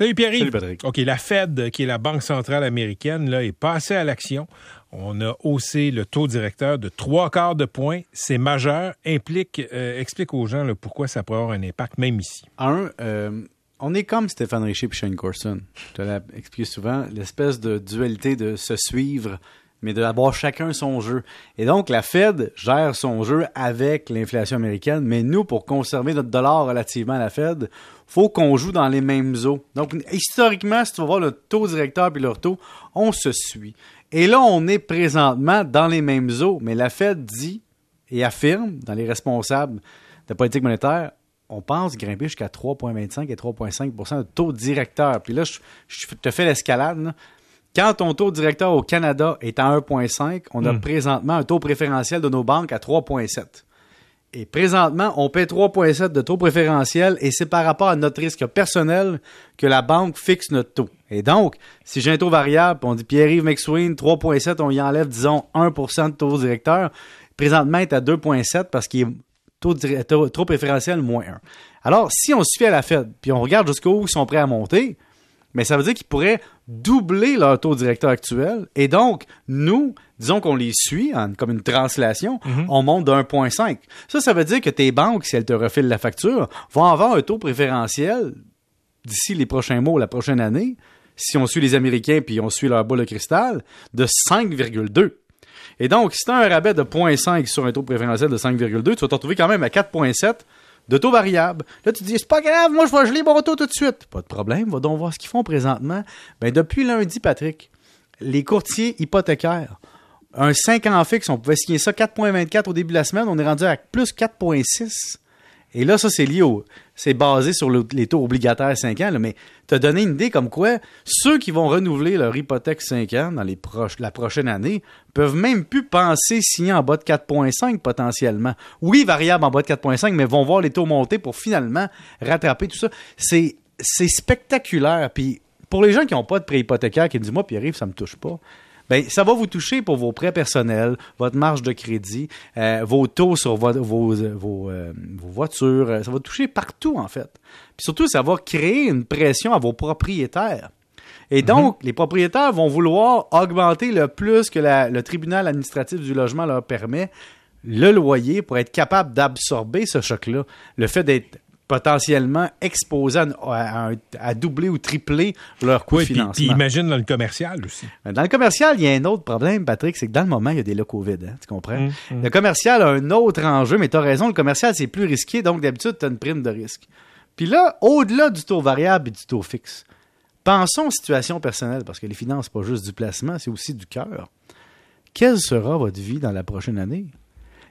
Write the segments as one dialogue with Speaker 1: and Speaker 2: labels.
Speaker 1: Salut Pierre.
Speaker 2: Salut Patrick.
Speaker 1: OK, la Fed, qui est la Banque centrale américaine, là, est passée à l'action. On a haussé le taux directeur de trois quarts de point. C'est majeur. Implique, euh, explique aux gens là, pourquoi ça pourrait avoir un impact, même ici.
Speaker 2: Un, euh, on est comme Stéphane Richer et Shane Corson. Je te l'ai expliqué souvent, l'espèce de dualité de se suivre, mais d'avoir chacun son jeu. Et donc, la Fed gère son jeu avec l'inflation américaine, mais nous, pour conserver notre dollar relativement à la Fed, faut qu'on joue dans les mêmes eaux. Donc, historiquement, si tu vas voir le taux directeur puis leur taux, on se suit. Et là, on est présentement dans les mêmes eaux, mais la Fed dit et affirme, dans les responsables de politique monétaire, on pense grimper jusqu'à 3,25 et 3,5% de taux directeur. Puis là, je, je te fais l'escalade. Quand ton taux directeur au Canada est à 1,5, on a
Speaker 1: Mm.
Speaker 2: présentement un taux préférentiel de nos banques à 3,7. Et présentement, on paie 3,7 de taux préférentiel et c'est par rapport à notre risque personnel que la banque fixe notre taux. Et donc, si j'ai un taux variable, on dit Pierre-Yves McSween, 3,7, on y enlève, disons, 1% de taux directeur, présentement, il est à 2,7 parce qu'il est taux- taux préférentiel moins 1. Alors, si on se fie à la Fed, puis on regarde jusqu'où ils sont prêts à monter, mais ça veut dire qu'ils pourraient doubler leur taux directeur actuel. Et donc, nous, disons qu'on les suit en- comme une translation, on monte de 1,5. Ça, ça veut dire que tes banques, si elles te refilent la facture, vont avoir un taux préférentiel d'ici les prochains mois, la prochaine année, si on suit les Américains puis on suit leur boule de cristal, de 5,2. Et donc, si tu as un rabais de 0,5 sur un taux préférentiel de 5,2, tu vas te retrouver quand même à 4,7 de taux variable. Là, tu dis, c'est pas grave, moi, je vais geler mon taux tout de suite. Pas de problème, va donc voir ce qu'ils font présentement. Ben, depuis lundi, Patrick, les courtiers hypothécaires, un 5 ans fixe, on pouvait signer ça 4,24 au début de la semaine, on est rendu à plus 4,6. Et là, ça, c'est lié au. C'est basé sur le- les taux obligataires 5 ans, mais te donné une idée comme quoi ceux qui vont renouveler leur hypothèque 5 ans dans les proches, la prochaine année peuvent même plus penser signer en bas de 4,5 potentiellement. Oui, variable en bas de 4,5, mais vont voir les taux monter pour finalement rattraper tout ça. C'est, c'est spectaculaire. Puis pour les gens qui n'ont pas de prêt hypothécaire, qui disent, moi, puis arrive, ça me touche pas. Ben, ça va vous toucher pour vos prêts personnels, votre marge de crédit, euh, vos taux sur vo- vos, euh, vos, euh, vos voitures. Ça va toucher partout, en fait. Puis surtout, ça va créer une pression à vos propriétaires. Et donc, les propriétaires vont vouloir augmenter le plus que la- le tribunal administratif du logement leur permet le loyer pour être capable d'absorber ce choc-là. Le fait d'être potentiellement exposé à, à- à- à doubler ou tripler leur coût
Speaker 1: Oui,
Speaker 2: de
Speaker 1: puis,
Speaker 2: financement.
Speaker 1: puis imagine dans le commercial aussi.
Speaker 2: Dans le commercial, il y a un autre problème, Patrick, c'est que dans le moment, il y a des lots COVID, hein, tu comprends?
Speaker 1: Mm,
Speaker 2: Le commercial a un autre enjeu, mais tu as raison, le commercial, c'est plus risqué, donc d'habitude, tu as une prime de risque. Puis là, au-delà du taux variable et du taux fixe, pensons aux situations personnelles, parce que les finances, c'est pas juste du placement, c'est aussi du cœur. Quelle sera votre vie dans la prochaine année?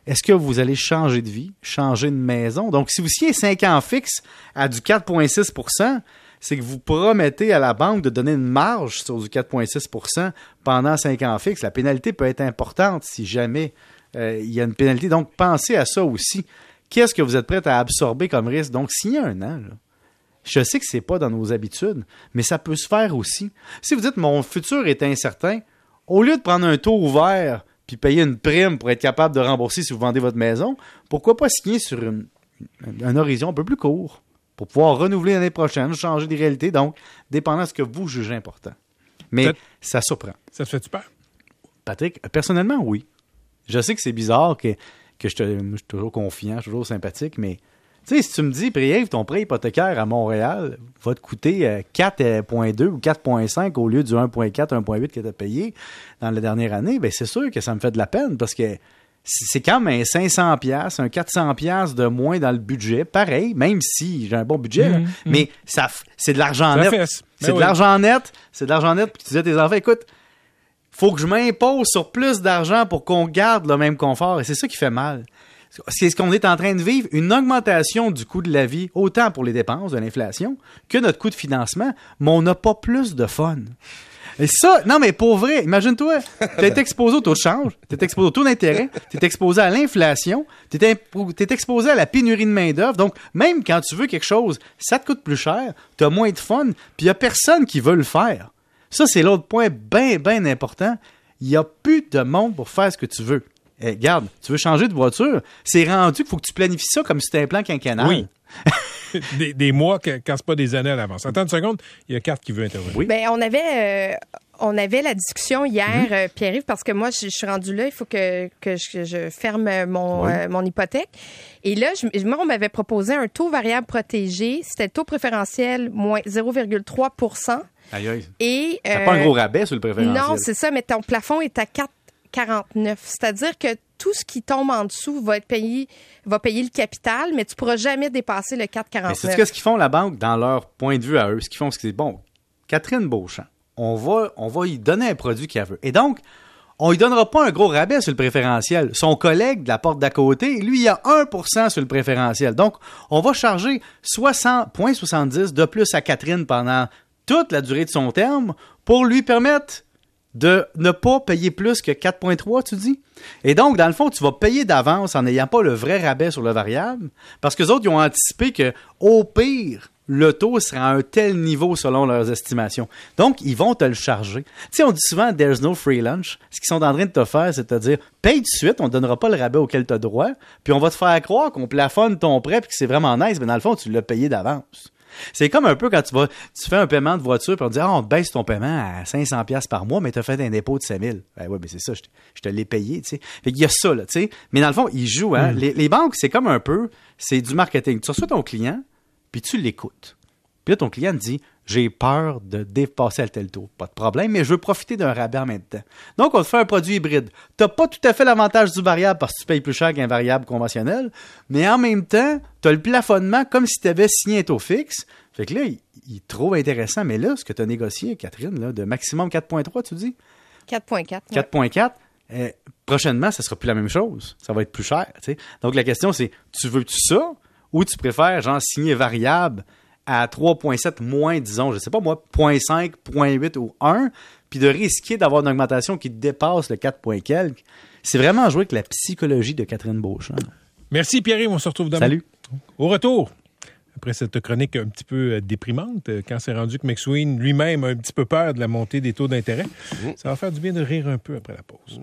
Speaker 2: Est-ce que vous allez changer de vie, changer de maison? Donc, si vous signez 5 ans fixe à du 4,6% c'est que vous promettez à la banque de donner une marge sur du 4,6% pendant 5 ans fixe. La pénalité peut être importante si jamais euh, il y a une pénalité. Donc, pensez à ça aussi. Qu'est-ce que vous êtes prêt à absorber comme risque? Donc, signez un an. Je sais que c'est pas dans nos habitudes, mais ça peut se faire aussi. Si vous dites mon futur est incertain, au lieu de prendre un taux ouvert puis payer une prime pour être capable de rembourser si vous vendez votre maison, pourquoi pas signer sur une- un horizon un peu plus court pour pouvoir renouveler l'année prochaine, changer des réalités, donc dépendant de ce que vous jugez important. Mais ça surprend.
Speaker 1: Ça te fait-tu peur?
Speaker 2: Patrick, personnellement, oui. Je sais que c'est bizarre, que, que je, te- je suis toujours confiant, je suis toujours sympathique, mais tu sais, si tu me dis, Priève, ton prêt hypothécaire à Montréal va te coûter euh, 4,2 ou 4,5 au lieu du 1,4, 1,8 que tu as payé dans la dernière année, ben c'est sûr que ça me fait de la peine parce que c'est c'est quand même un 500 pièces, un 400 pièces de moins dans le budget, pareil, même si j'ai un bon budget, là,
Speaker 1: Mhm,
Speaker 2: mais ça, c'est de l'argent net.
Speaker 1: fesse. Ben
Speaker 2: C'est de
Speaker 1: oui.
Speaker 2: l'argent net, c'est de l'argent net, puis tu dis à tes enfants, écoute, faut que je m'impose sur plus d'argent pour qu'on garde le même confort. Et c'est ça qui fait mal. C'est ce qu'on est en train de vivre, une augmentation du coût de la vie, autant pour les dépenses de l'inflation que notre coût de financement, mais on n'a pas plus de fun. Et ça, non mais pour vrai, imagine-toi, tu es exposé au taux de change, tu es exposé au taux d'intérêt, tu es exposé à l'inflation, tu es, exposé à la pénurie de main-d'œuvre. Donc, même quand tu veux quelque chose, ça te coûte plus cher, tu as moins de fun, puis il n'y a personne qui veut le faire. Ça, c'est l'autre point bien, bien important. Il n'y a plus de monde pour faire ce que tu veux. Eh, regarde, tu veux changer de voiture, c'est rendu qu'il faut que tu planifies ça comme si c'était un plan quinquennal.
Speaker 1: Oui. des, des mois que- quand c'est pas des années à l'avance. Attends une seconde, il y a Carte qui veut intervenir.
Speaker 2: Oui.
Speaker 3: Ben, on avait, euh, on avait la discussion hier, euh, Pierre-Yves, parce que moi, je, je suis rendue là, il faut que, que je, je ferme mon,
Speaker 2: Oui.
Speaker 3: euh, mon hypothèque. Et là, je- moi, on m'avait proposé un taux variable protégé. C'était le taux préférentiel moins 0,3
Speaker 2: Aïe, aïe.
Speaker 3: Et. Euh,
Speaker 2: pas un gros rabais sur le préférentiel.
Speaker 3: Non, c'est ça, mais ton plafond est à 4,49. C'est-à-dire que tout ce qui tombe en dessous va être payé, va payer le capital, mais tu pourras jamais dépasser le
Speaker 2: Mais
Speaker 3: 4,49.
Speaker 2: c'est ce qu'ils font, la banque, dans leur point de vue à eux. Ce qu'ils font, c'est bon. Catherine Beauchamp, on va, on va lui donner un produit qu'elle veut. Et donc, on lui donnera pas un gros rabais sur le préférentiel. Son collègue de la porte d'à côté, lui, il a 1% sur le préférentiel. Donc, on va charger 60,70 de plus à Catherine pendant toute la durée de son terme pour lui permettre de ne pas payer plus que 4,3, tu dis? Et donc, dans le fond, tu vas payer d'avance en n'ayant pas le vrai rabais sur le variable, parce que les autres, ils ont anticipé que, au pire, le taux sera à un tel niveau selon leurs estimations. Donc, ils vont te le charger. Tu on dit souvent, there's no free lunch. Ce qu'ils sont en train de te faire, c'est de te dire, paye de suite, on ne donnera pas le rabais auquel tu as droit, puis on va te faire croire qu'on plafonne ton prêt, puis que c'est vraiment nice, mais dans le fond, tu l'as payé d'avance. C'est comme un peu quand tu vas, tu fais un paiement de voiture, te dit, ah, on te baisse ton paiement à 500 pièces par mois, mais tu as fait un dépôt de 5000. Ben ouais, mais c'est ça, je te, je te l'ai payé, tu sais. Fait qu'il y a ça, là, tu sais. Mais dans le fond, ils jouent, hein. Les, les banques, c'est comme un peu, c'est du marketing. Tu reçois ton client, puis tu l'écoutes. Puis là, ton client te dit, j'ai peur de dépasser à tel taux. Pas de problème, mais je veux profiter d'un rabais en même temps. Donc, on te fait un produit hybride. Tu pas tout à fait l'avantage du variable parce que tu payes plus cher qu'un variable conventionnel, mais en même temps, tu as le plafonnement comme si tu avais signé un taux fixe. Fait que là, il, il trouve intéressant. Mais là, ce que tu as négocié, Catherine, là, de maximum 4,3, tu dis?
Speaker 3: 4,4. ouais.
Speaker 2: 4.4, euh, prochainement, ça sera plus la même chose. Ça va être plus cher. Donc, la question, c'est tu veux-tu ça ou tu préfères, genre, signer variable à 3.7 moins, disons, je sais pas moi, 0.5, 0.8 ou 1, puis de risquer d'avoir une augmentation qui dépasse le 4 point quelques. C'est vraiment jouer avec la psychologie de Catherine Beauchamp.
Speaker 1: Merci Pierre, on se retrouve demain.
Speaker 2: Salut.
Speaker 1: Au retour, après cette chronique un petit peu euh, déprimante, euh, quand c'est rendu que McSween lui-même a un petit peu peur de la montée des taux d'intérêt, ça va faire du bien de rire un peu après la pause.